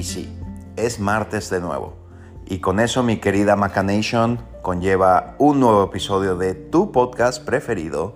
y sí, es martes de nuevo. Y con eso mi querida Macanation conlleva un nuevo episodio de tu podcast preferido,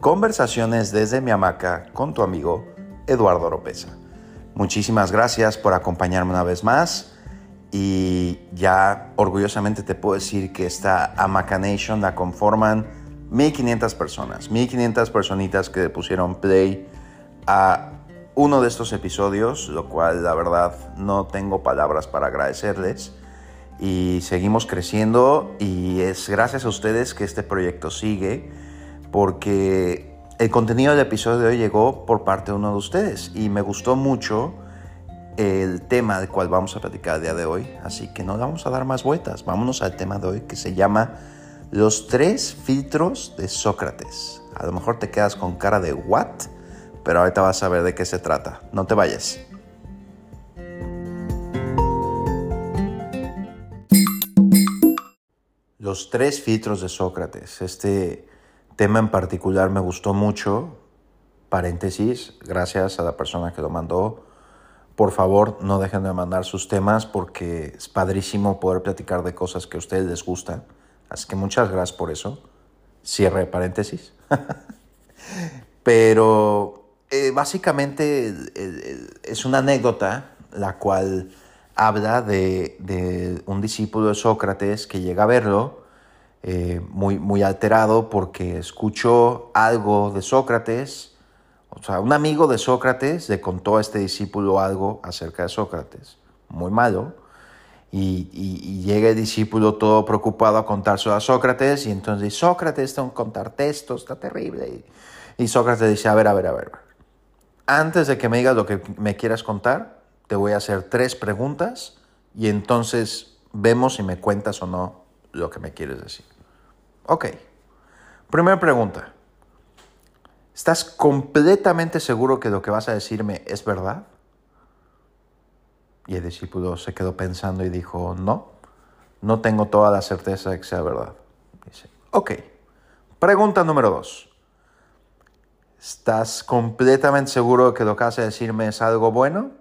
Conversaciones desde mi hamaca con tu amigo Eduardo Oropesa. Muchísimas gracias por acompañarme una vez más y ya orgullosamente te puedo decir que esta Amacanation la conforman 1500 personas, 1500 personitas que pusieron play a uno de estos episodios, lo cual la verdad no tengo palabras para agradecerles. Y seguimos creciendo y es gracias a ustedes que este proyecto sigue, porque el contenido del episodio de hoy llegó por parte de uno de ustedes y me gustó mucho el tema del cual vamos a platicar el día de hoy. Así que no vamos a dar más vueltas, vámonos al tema de hoy que se llama los tres filtros de Sócrates. A lo mejor te quedas con cara de what, pero ahorita vas a ver de qué se trata. No te vayas. Los tres filtros de Sócrates. Este tema en particular me gustó mucho. Paréntesis, gracias a la persona que lo mandó. Por favor, no dejen de mandar sus temas porque es padrísimo poder platicar de cosas que a ustedes les gustan. Así que muchas gracias por eso. Cierre paréntesis. Pero eh, básicamente es una anécdota la cual habla de, un discípulo de Sócrates que llega a verlo eh, muy, muy alterado porque escuchó algo de Sócrates. O sea, un amigo de Sócrates le contó a este discípulo algo acerca de Sócrates, muy malo y, llega el discípulo todo preocupado a contárselo a Sócrates y entonces Sócrates, tengo que contarte esto, está terrible. Y, y Sócrates dice, a ver, a ver, a ver. Antes de que me digas lo que me quieras contar, te voy a hacer tres preguntas y entonces vemos si me cuentas o no lo que me quieres decir. Ok. Primera pregunta. ¿Estás completamente seguro que lo que vas a decirme es verdad? Y el discípulo se quedó pensando y dijo, no, no tengo toda la certeza de que sea verdad. Dice, ok. Pregunta número dos. ¿Estás completamente seguro de que lo que vas a decirme es algo bueno?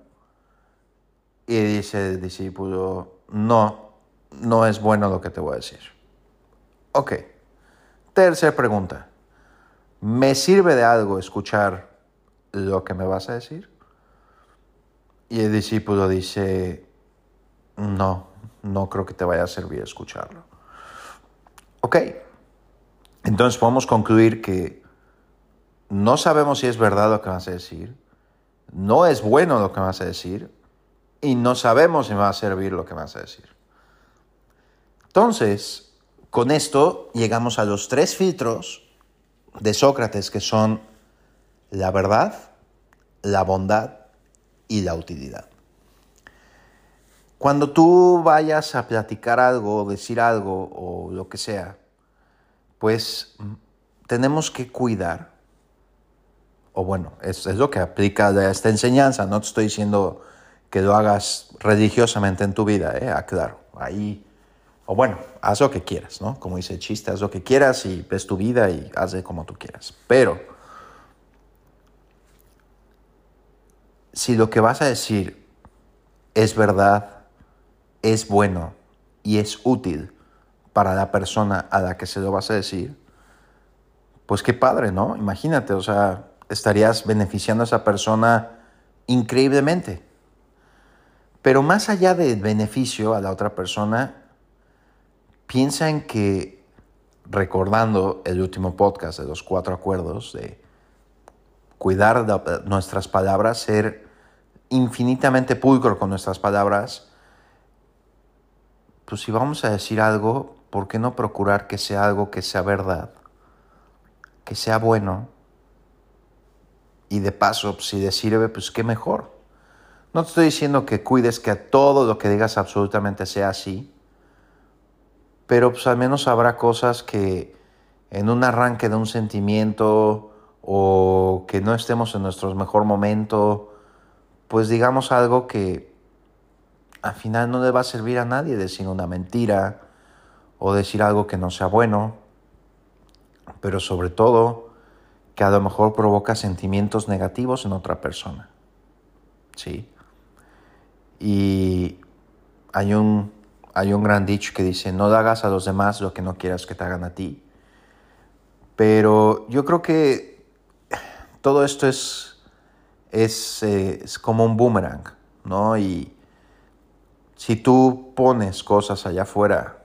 Y dice el discípulo, no, no es bueno lo que te voy a decir. Ok. Tercera pregunta. ¿Me sirve de algo escuchar lo que me vas a decir? Y el discípulo dice, no, no creo que te vaya a servir escucharlo. Ok, entonces podemos concluir que no sabemos si es verdad lo que vas a decir, no es bueno lo que vas a decir y no sabemos si va a servir lo que vas a decir. Entonces, con esto llegamos a los tres filtros de Sócrates que son la verdad, la bondad y la utilidad. Cuando tú vayas a platicar algo, decir algo o lo que sea, pues tenemos que cuidar, o bueno, es, es lo que aplica a esta enseñanza, no te estoy diciendo que lo hagas religiosamente en tu vida, ¿eh? aclaro, ahí, o bueno, haz lo que quieras, ¿no? Como dice el chiste, haz lo que quieras y ves tu vida y haz como tú quieras, pero si lo que vas a decir es verdad, es bueno y es útil para la persona a la que se lo vas a decir, pues qué padre, ¿no? Imagínate, o sea, estarías beneficiando a esa persona increíblemente. Pero más allá del beneficio a la otra persona, piensa en que, recordando el último podcast de los cuatro acuerdos, de cuidar de nuestras palabras, ser infinitamente pulcro con nuestras palabras, pues si vamos a decir algo, ¿por qué no procurar que sea algo que sea verdad, que sea bueno? Y de paso, si le sirve, pues qué mejor. No te estoy diciendo que cuides que todo lo que digas absolutamente sea así, pero pues al menos habrá cosas que en un arranque de un sentimiento o que no estemos en nuestro mejor momento, pues digamos algo que al final no le va a servir a nadie decir una mentira o decir algo que no sea bueno, pero sobre todo que a lo mejor provoca sentimientos negativos en otra persona. ¿Sí? Y hay un, hay un gran dicho que dice, no hagas a los demás lo que no quieras que te hagan a ti. Pero yo creo que todo esto es, es, eh, es como un boomerang, ¿no? Y si tú pones cosas allá afuera,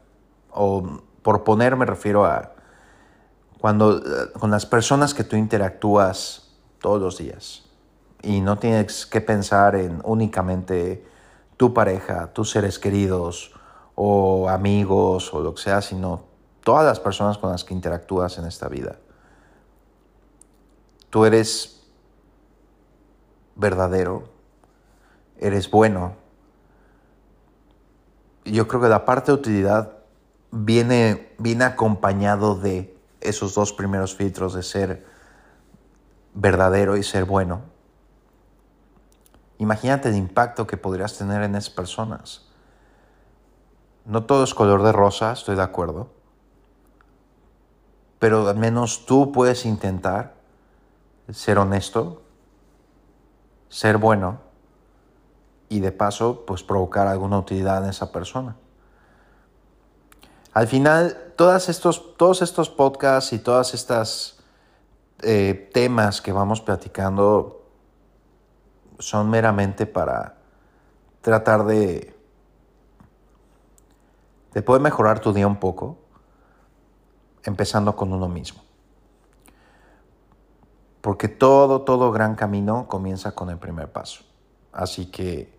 o por poner me refiero a cuando eh, con las personas que tú interactúas todos los días y no tienes que pensar en únicamente tu pareja, tus seres queridos o amigos o lo que sea, sino todas las personas con las que interactúas en esta vida. Tú eres verdadero, eres bueno. Yo creo que la parte de utilidad viene, viene acompañado de esos dos primeros filtros de ser verdadero y ser bueno. Imagínate el impacto que podrías tener en esas personas. No todo es color de rosa, estoy de acuerdo. Pero al menos tú puedes intentar ser honesto, ser bueno y de paso pues provocar alguna utilidad en esa persona. Al final, estos, todos estos podcasts y todas estas eh, temas que vamos platicando son meramente para tratar de, de poder mejorar tu día un poco, empezando con uno mismo. Porque todo, todo gran camino comienza con el primer paso. Así que,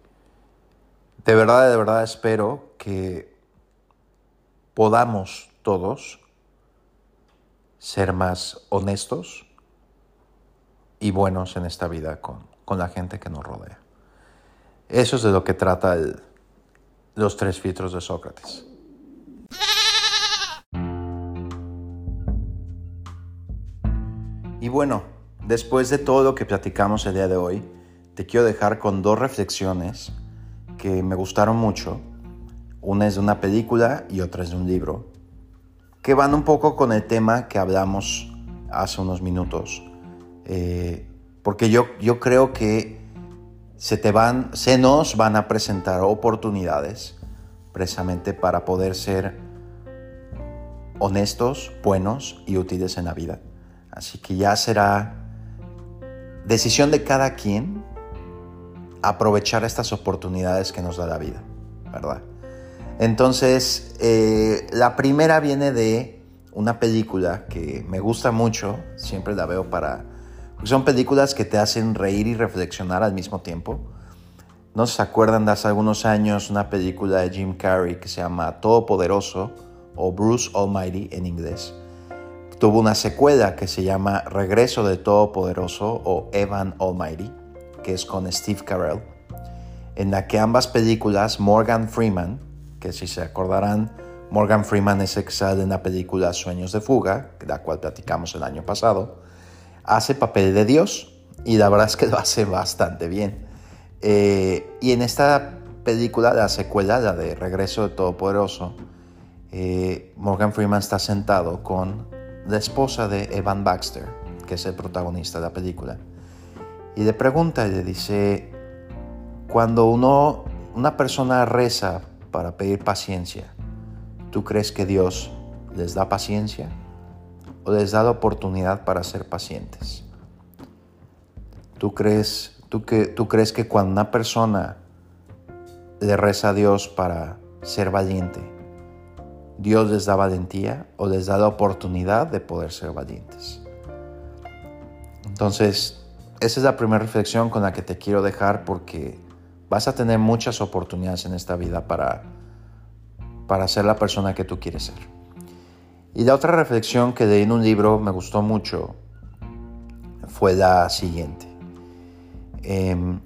de verdad, de verdad espero que podamos todos ser más honestos y buenos en esta vida con, la gente que nos rodea. Eso es de lo que trata los tres filtros de Sócrates. Y bueno, después de todo lo que platicamos el día de hoy, te quiero dejar con dos reflexiones que me gustaron mucho una es de una película y otra es de un libro, que van un poco con el tema que hablamos hace unos minutos. Eh, porque yo, yo creo que se, te van, se nos van a presentar oportunidades precisamente para poder ser honestos, buenos y útiles en la vida. Así que ya será decisión de cada quien aprovechar estas oportunidades que nos da la vida, ¿verdad? Entonces, eh, la primera viene de una película que me gusta mucho, siempre la veo para... Son películas que te hacen reír y reflexionar al mismo tiempo. No se acuerdan de hace algunos años una película de Jim Carrey que se llama Todopoderoso o Bruce Almighty en inglés. Tuvo una secuela que se llama Regreso de Todopoderoso o Evan Almighty, que es con Steve Carell, en la que ambas películas Morgan Freeman, que si se acordarán, Morgan Freeman es sale en la película Sueños de Fuga, de la cual platicamos el año pasado, hace papel de Dios y la verdad es que lo hace bastante bien. Eh, y en esta película, la secuela, la de Regreso de Todopoderoso, eh, Morgan Freeman está sentado con la esposa de Evan Baxter, que es el protagonista de la película, y le pregunta y le dice, cuando uno, una persona reza para pedir paciencia, ¿tú crees que Dios les da paciencia o les da la oportunidad para ser pacientes? ¿Tú crees, tú crees que cuando una persona le reza a Dios para ser valiente, Dios les da valentía o les da la oportunidad de poder ser valientes? Entonces, esa es la primera reflexión con la que te quiero dejar porque vas a tener muchas oportunidades en esta vida para, para ser la persona que tú quieres ser. Y la otra reflexión que leí en un libro me gustó mucho fue la siguiente. Em,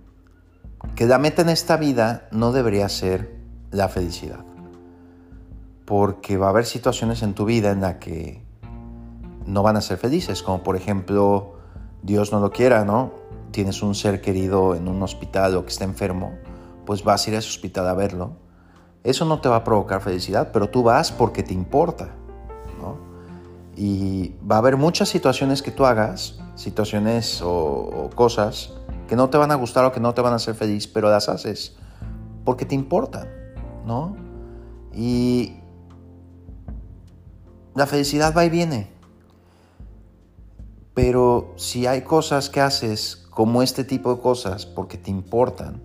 que la meta en esta vida no debería ser la felicidad. Porque va a haber situaciones en tu vida en las que no van a ser felices, como por ejemplo, Dios no lo quiera, ¿no? Tienes un ser querido en un hospital o que está enfermo, pues vas a ir a ese hospital a verlo. Eso no te va a provocar felicidad, pero tú vas porque te importa. Y va a haber muchas situaciones que tú hagas, situaciones o, cosas que no te van a gustar o que no te van a hacer feliz, pero las haces porque te importan, ¿no? Y la felicidad va y viene. Pero si hay cosas que haces como este tipo de cosas porque te importan,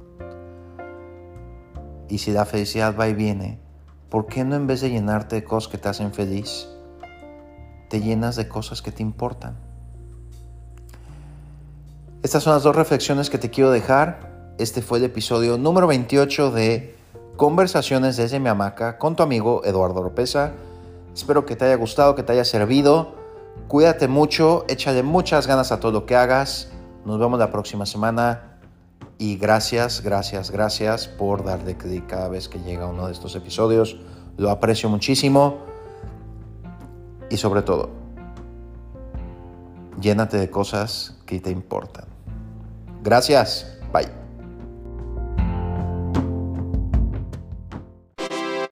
y si la felicidad va y viene, ¿por qué no en vez de llenarte de cosas que te hacen feliz, te llenas de cosas que te importan? Estas son las dos reflexiones que te quiero dejar. Este fue el episodio número 28 de Conversaciones desde mi hamaca con tu amigo Eduardo Lopeza. Espero que te haya gustado, que te haya servido. Cuídate mucho, échale muchas ganas a todo lo que hagas. Nos vemos la próxima semana. Y gracias, gracias, gracias por darle clic cada vez que llega uno de estos episodios. Lo aprecio muchísimo. Y sobre todo, llénate de cosas que te importan. Gracias. Bye.